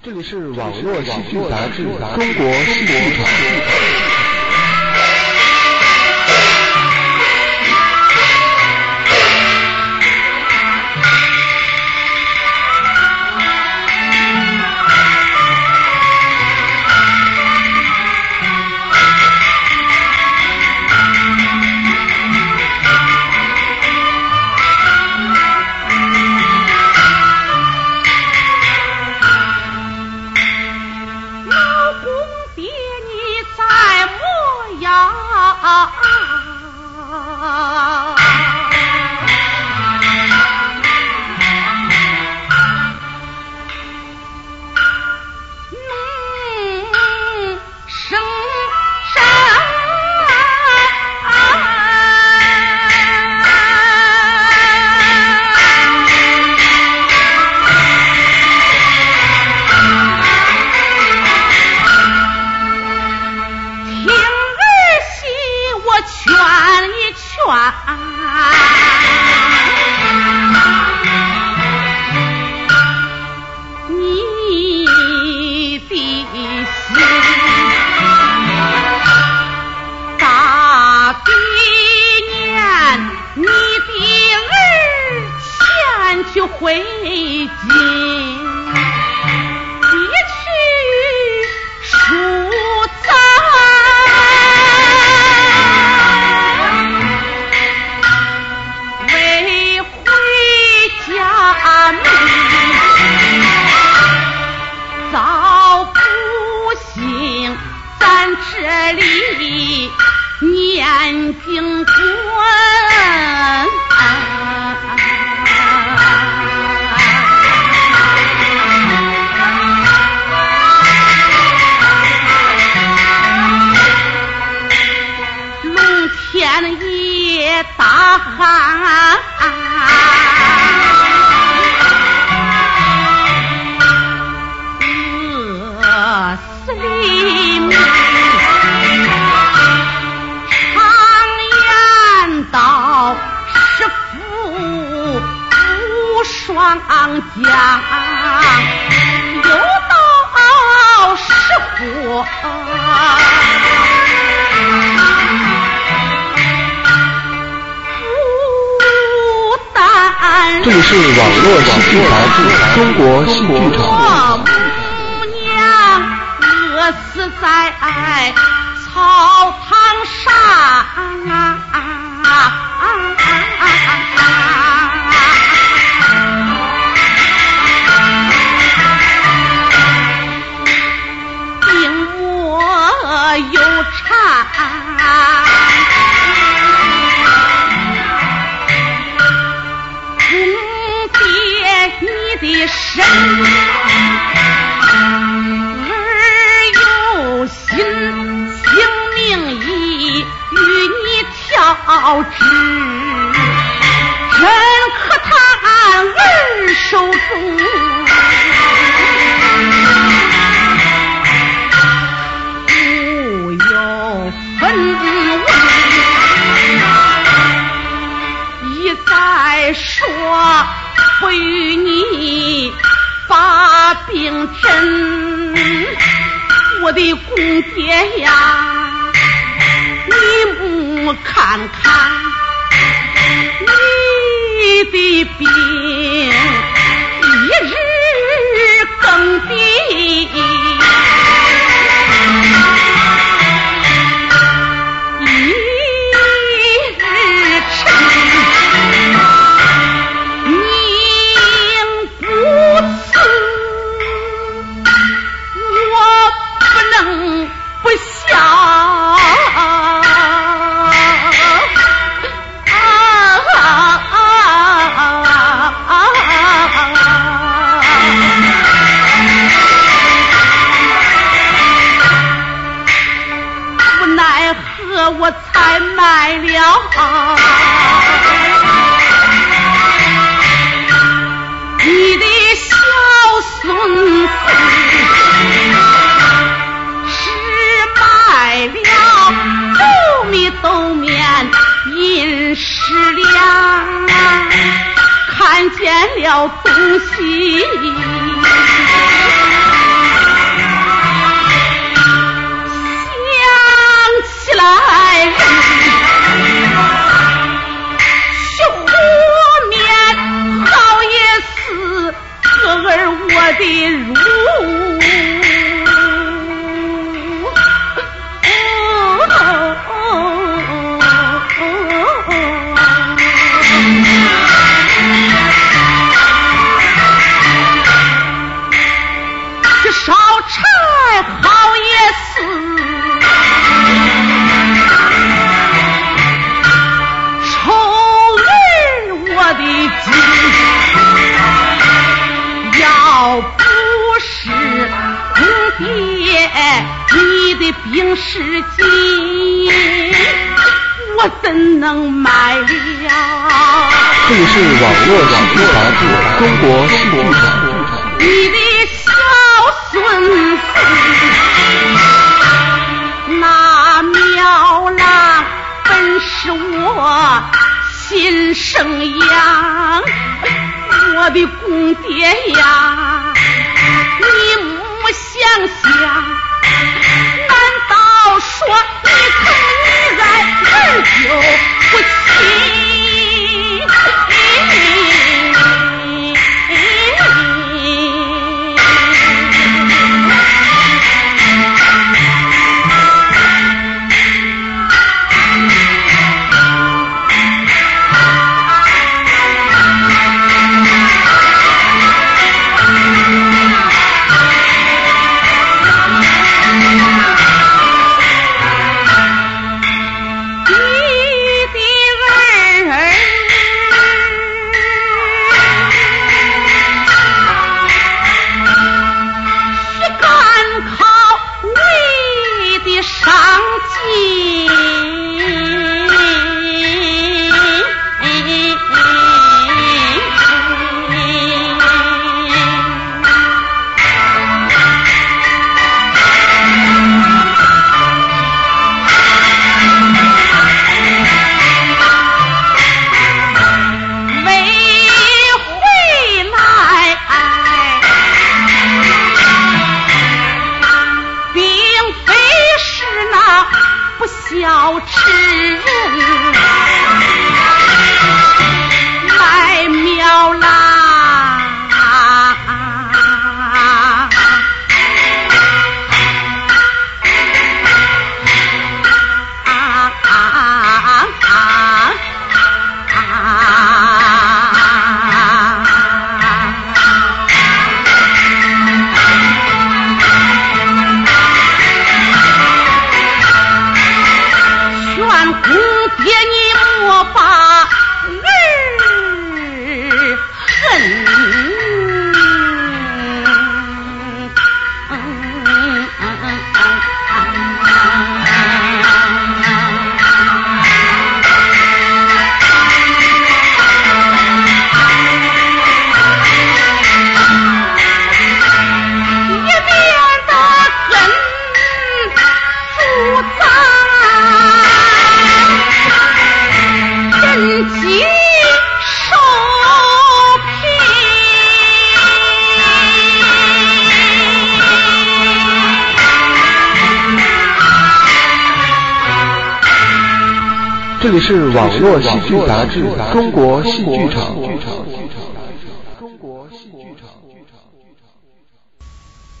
这里是网络戏剧杂志《中国戏剧场》。啊？你的心大地年你的儿前去回京无双降，有道是祸。不但这里是网络戏剧杂志《中国戏剧场》。我母娘饿死在草堂上，调制，真可叹儿手中。不由分文，一再说不与你把病诊，我的公爹呀，你我看看你的病我才卖了。你的小孙子是卖了斗米斗面银十两，看见了东西。病是金，我怎能买呀？这里是网络喜剧杂志《中国喜剧团》。你的小孙子那苗郎，本是我亲生养，我的公爹呀，你莫想想。说你疼你爱儿就不亲人。这里是网络戏剧杂志，中国戏剧场。